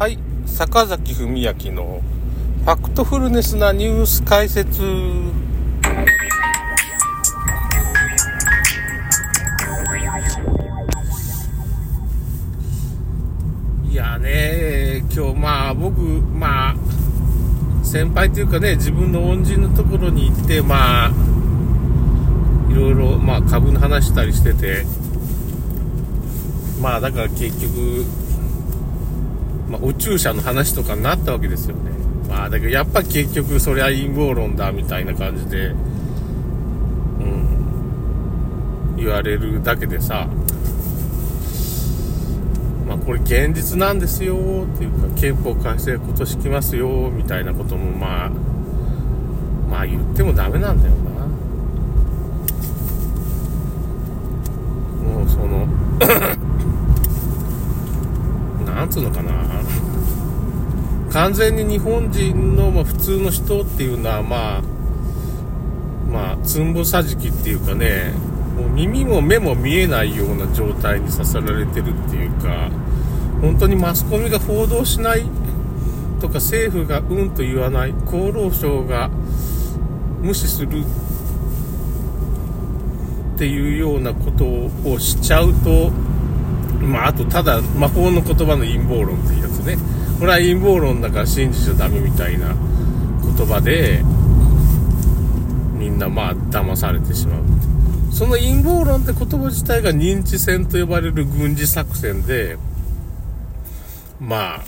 はい。坂崎文明のファクトフルネスなニュース解説。いやね今日まあ僕まあ先輩というかね自分の恩人のところに行ってまあいろいろまあ株の話したりしてて。まあだから結局まあ、宇宙車の話とかになったわけですよね。まあ、だけどやっぱ結局それは陰謀論だみたいな感じで、うん、言われるだけでさ、まあこれ現実なんですよっていうか、憲法改正今年来ますよみたいなこともまあ、まあ言ってもダメなんだよな。もうそのなんつうのかな。完全に日本人の、まあ、普通の人っていうのはまあまあつんぼさじきっていうかねもう耳も目も見えないような状態にさせられてるっていうか本当にマスコミが報道しないとか政府がうんと言わない厚労省が無視するっていうようなことをしちゃうとまあ、あと、ただ、魔法の言葉の陰謀論っていうやつね。これは陰謀論だから信じちゃダメみたいな言葉で、みんなまあ、騙されてしまう。その陰謀論って言葉自体が認知戦と呼ばれる軍事作戦で、まあ、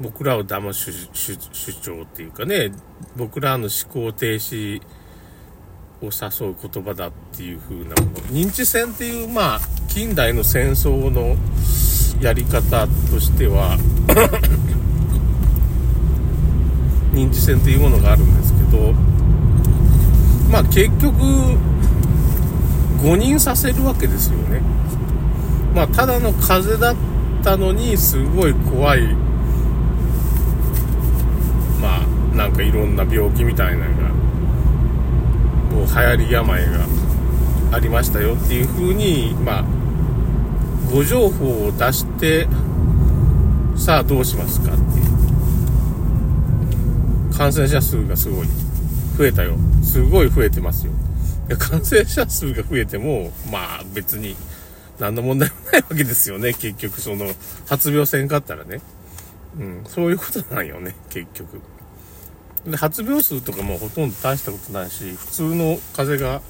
僕らを騙す主張っていうかね、僕らの思考停止を誘う言葉だっていう風なもの。認知戦っていう、まあ、近代の戦争のやり方としては 認知戦というものがあるんですけど、まあ結局、誤認させるわけですよね。まあただの風邪だったのに、すごい怖い、まあなんかいろんな病気みたいなのが、もう流行り病がありましたよっていう風に、まあ、ご情報を出して、さあどうしますかっていう。感染者数がすごい増えたよ。すごい増えてますよ。感染者数が増えても、まあ別に何の問題もないわけですよね。結局その発病せんかったらね。うん、そういうことなんよね、結局。で、発病数とかもほとんど大したことないし、普通の風邪が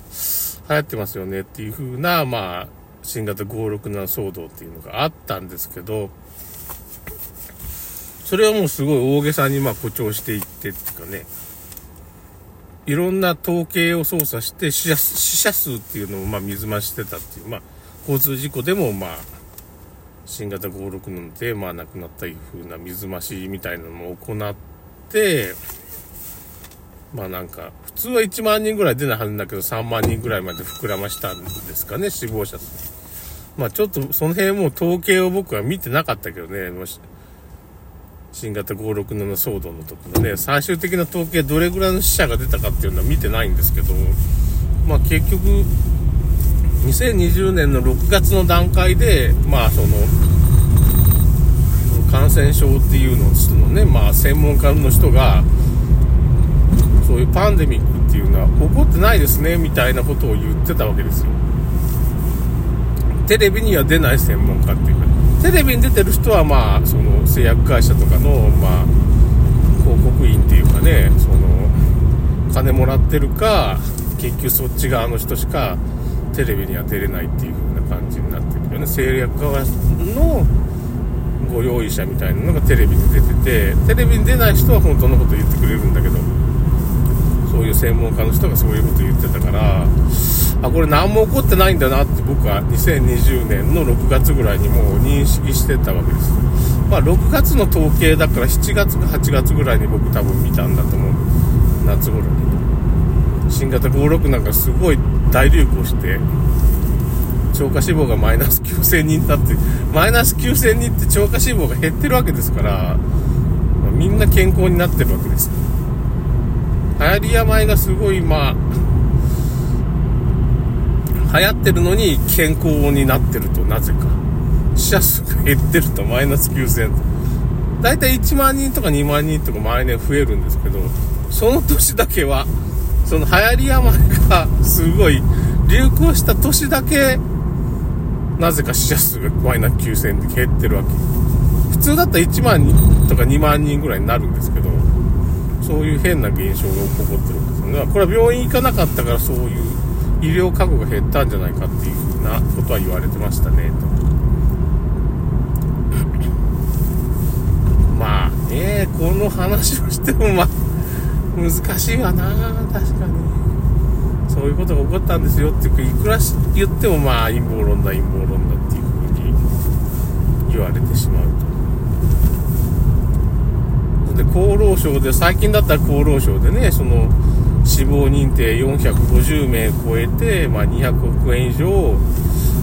流行ってますよねっていう風な、まあ、新型567騒動っていうのがあったんですけど、それはもうすごい大げさにまあ誇張していってっていうかね、いろんな統計を操作して死者死者数っていうのをまあ水増してたっていう、まあ、交通事故でもまあ、新型567でまあ亡くなったいう風な水増しみたいなのも行って、まあなんか、普通は1万人ぐらい出ないはずだけど、3万人ぐらいまで膨らましたんですかね、死亡者数。まあちょっとその辺も統計を僕は見てなかったけどね、もし、新型567騒動の時のね、最終的な統計どれぐらいの死者が出たかっていうのは見てないんですけど、まあ結局、2020年の6月の段階で、まあその、感染症っていうののね、まあ専門家の人が、そういうパンデミックっていうのは起こってないですね、みたいなことを言ってたわけですよ。テレビには出ない専門家っていうか、テレビに出てる人はまあ、その製薬会社とかの、まあ、広告員っていうかね、その、金もらってるか、結局そっち側の人しかテレビには出れないっていう風な感じになってるよね。製薬側のご用意者みたいなのがテレビに出てて、テレビに出ない人は本当のこと言ってくれるんだけど、そういう専門家の人がそういうこと言ってたから、あ、これ何も起こってないんだなって僕は2020年の6月ぐらいにもう認識してたわけです。まあ6月の統計だから7月か8月ぐらいに僕多分見たんだと思う。夏頃に。新型56なんかすごい大流行して、超過死亡がマイナス9000人だって、マイナス9000人って超過死亡が減ってるわけですから、まあ、みんな健康になってるわけです。流行り病がすごい、まあ、流行ってるのに健康になってると、なぜか。死者数が減ってるとマイナス9000だいたい1万人とか2万人とか毎年増えるんですけどその年だけはその流行り病がすごい流行した年だけなぜか死者数がマイナス9000で減ってるわけ普通だったら1万人とか2万人ぐらいになるんですけどそういう変な現象が起こってるんですよね。これは病院行かなかったからそういう医療過去が減ったんじゃないかっていうふうなことは言われてましたねと。まあねこの話をしてもまあ難しいわな確かに。そういうことが起こったんですよっていういくら言ってもまあ陰謀論だ陰謀論だっていうふうに言われてしまうと。で厚労省で最近だったら厚労省でねその死亡認定450名超えて、まあ、200億円以上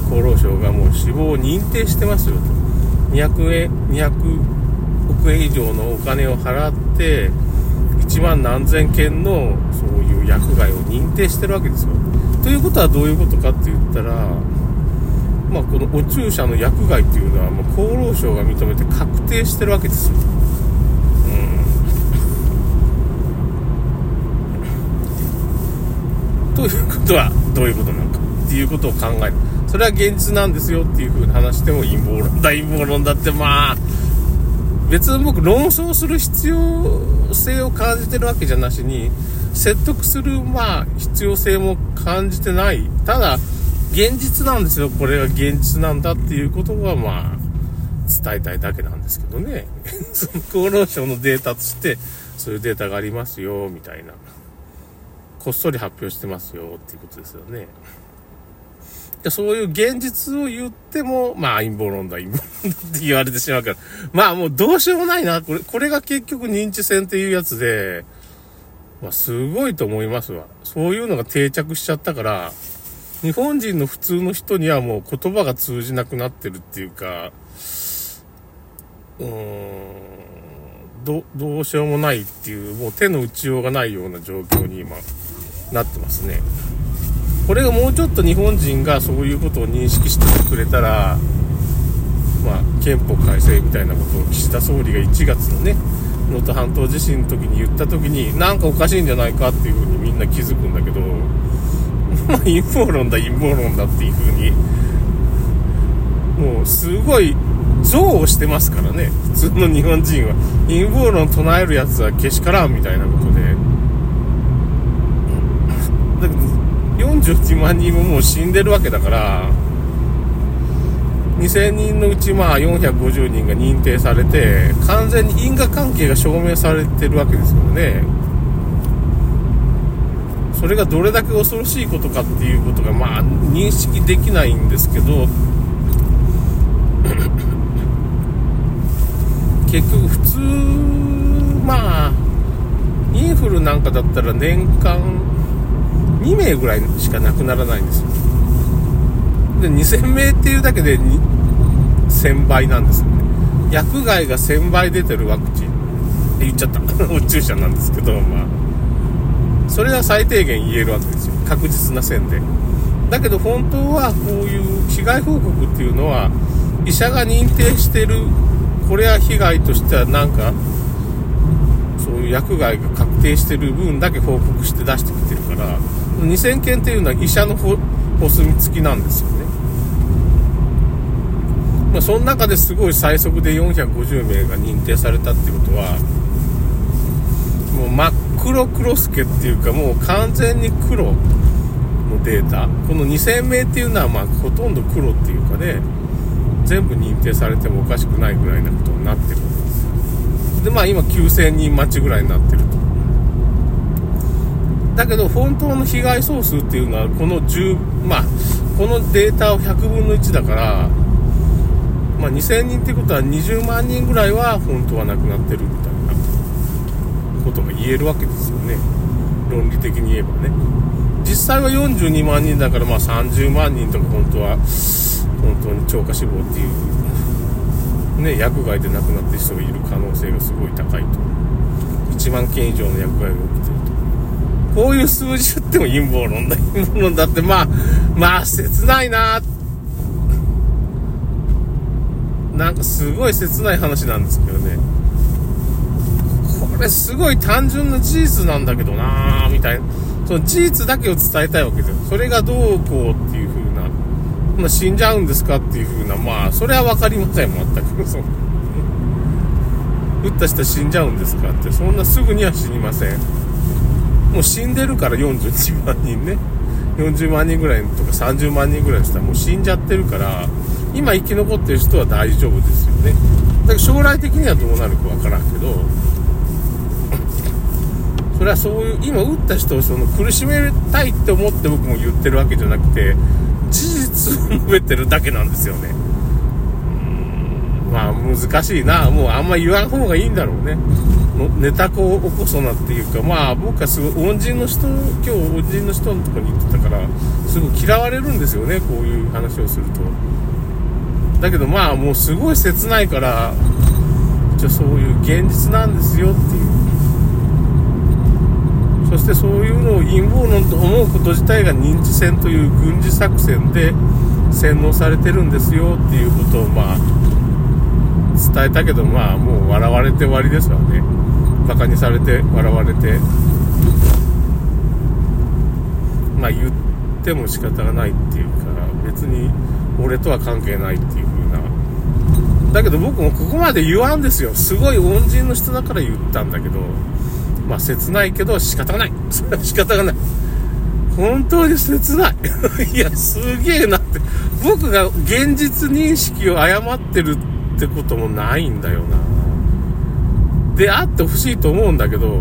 厚労省がもう死亡を認定してますよと200円200億円以上のお金を払って1万何千件のそういう薬害を認定してるわけですよ。ということはどういうことかって言ったら、まあ、このお注射の薬害っていうのはもう厚労省が認めて確定してるわけですよ。うん、ということはどういうことなのかっていうことを考える。それは現実なんですよっていう風に話しても陰謀論だ、陰謀論だってまあ、別に僕論争する必要性を感じてるわけじゃなしに、説得する、まあ、必要性も感じてない。ただ、現実なんですよ。これが現実なんだっていうことは、まあ、伝えたいだけなんですけどね。厚労省のデータとして、そういうデータがありますよ、みたいな。こっそり発表してますよ、っていうことですよね。そういう現実を言っても、まあ陰謀論だ、陰謀論だって言われてしまうから。まあもうどうしようもないな。これ、これが結局認知戦っていうやつで、まあすごいと思いますわ。そういうのが定着しちゃったから、日本人の普通の人にはもう言葉が通じなくなってるっていうか、うーん、ど、どうしようもないっていう、もう手の打ちようがないような状況に今、なってますね。これがもうちょっと日本人がそういうことを認識してくれたら、まあ、憲法改正みたいなことを岸田総理が1月のね、能登半島地震の時に言った時に、なんかおかしいんじゃないかっていうふうにみんな気づくんだけど、まあ、陰謀論だ、陰謀論だっていうふうに、もうすごい憎悪してますからね、普通の日本人は。陰謀論唱えるやつはけしからんみたいなこと。だけど41万人ももう死んでるわけだから、2000人のうちまあ450人が認定されて、完全に因果関係が証明されてるわけですからね。それがどれだけ恐ろしいことかっていうことがまあ認識できないんですけど、結局普通、まあ、インフルなんかだったら年間2名ぐらいしか亡くならないんですよ。で、2000名っていうだけで1000倍なんですよね。薬害が1000倍出てるワクチンって言っちゃった。お注射なんですけど、まあ。それは最低限言えるわけですよ。確実な線で。だけど本当はこういう被害報告っていうのは、医者が認定してる、これは被害としてはなんか、そういう薬害が確定してる分だけ報告して出してきてるから、2000件っていうのは医者のお墨付きなんですよね。まあ、その中ですごい最速で450名が認定されたってことは、もう真っ黒黒助っていうかもう完全に黒のデータ。この2000名っていうのはまあほとんど黒っていうかね、全部認定されてもおかしくないぐらいなことになってるんですで、まあ今9000人待ちぐらいになってると。だけど本当の被害総数っていうのはこの10、まあ、このデータを100分の1だから、まあ、2000人ってことは20万人ぐらいは本当はなくなってるみたいなことが言えるわけですよね。論理的に言えばね。実際は42万人だからまあ30万人とか本当は本当に超過死亡っていうね、薬害で亡くなってる人がいる可能性がすごい高いと。1万件以上の薬害が起きて。こういう数字言っても陰謀論だ、陰謀論だって、まあ、まあ、切ないななんかすごい切ない話なんですけどね。これすごい単純な事実なんだけどな、みたいな。その事実だけを伝えたいわけですよ。それがどうこうっていう風な。ま、死んじゃうんですかっていう風な。まあ、それはわかりません、全く。そう。った人死んじゃうんですかって。そんなすぐには死にません。もう死んでるから41万人ね。40万人ぐらいとか30万人ぐらいの人はもう死んじゃってるから、今生き残ってる人は大丈夫ですよね。だから将来的にはどうなるかわからんけど、それはそういう、今撃った人をその苦しめたいって思って僕も言ってるわけじゃなくて、事実を述べてるだけなんですよね。まあ難しいな。もうあんま言わん方がいいんだろうね。ネタこを起こそなっていうか、まあ僕はすごい恩人の人、今日恩人の人のとこに行ってたから、すごい嫌われるんですよね、こういう話をすると。だけどまあもうすごい切ないから、じゃそういう現実なんですよっていう。そしてそういうのを陰謀論と思うこと自体が認知戦という軍事作戦で洗脳されてるんですよっていうことをまあ伝えたけどまあもう笑われて終わりですわねバカにされて笑われてまあ言っても仕方がないっていうか別に俺とは関係ないっていう風なだけど僕もここまで言わんですよすごい恩人の人だから言ったんだけどまあ切ないけど仕方がない。それは仕方がない。本当に切ない。いや、すげえなって。僕が現実認識を誤ってるってこともないんだよな。であってほしいと思うんだけど、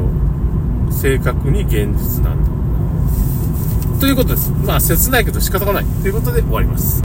正確に現実なんだ。ということです。まあ切ないけど仕方がない。ということで終わります。